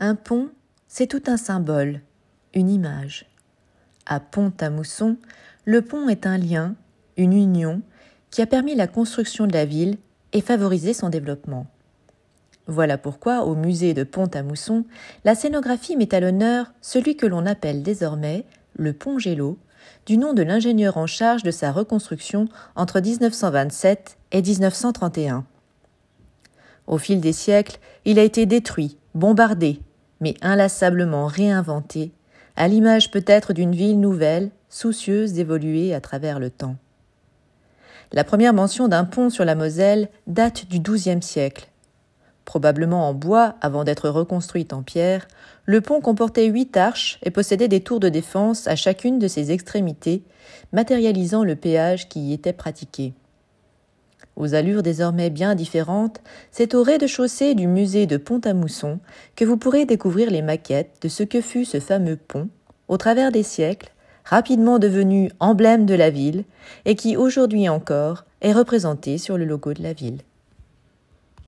Un pont, c'est tout un symbole, une image. À Pont-à-Mousson, le pont est un lien, une union, qui a permis la construction de la ville et favorisé son développement. Voilà pourquoi, au musée de Pont-à-Mousson, la scénographie met à l'honneur celui que l'on appelle désormais le pont Gélo, du nom de l'ingénieur en charge de sa reconstruction entre 1927 et 1931. Au fil des siècles, il a été détruit, bombardé, mais inlassablement réinventé, à l'image peut-être d'une ville nouvelle, soucieuse d'évoluer à travers le temps. La première mention d'un pont sur la Moselle date du XIIe siècle. Probablement en bois avant d'être reconstruite en pierre, le pont comportait huit arches et possédait des tours de défense à chacune de ses extrémités, matérialisant le péage qui y était pratiqué aux allures désormais bien différentes, c'est au rez-de-chaussée du musée de Pont-à-Mousson que vous pourrez découvrir les maquettes de ce que fut ce fameux pont, au travers des siècles, rapidement devenu emblème de la ville, et qui aujourd'hui encore est représenté sur le logo de la ville.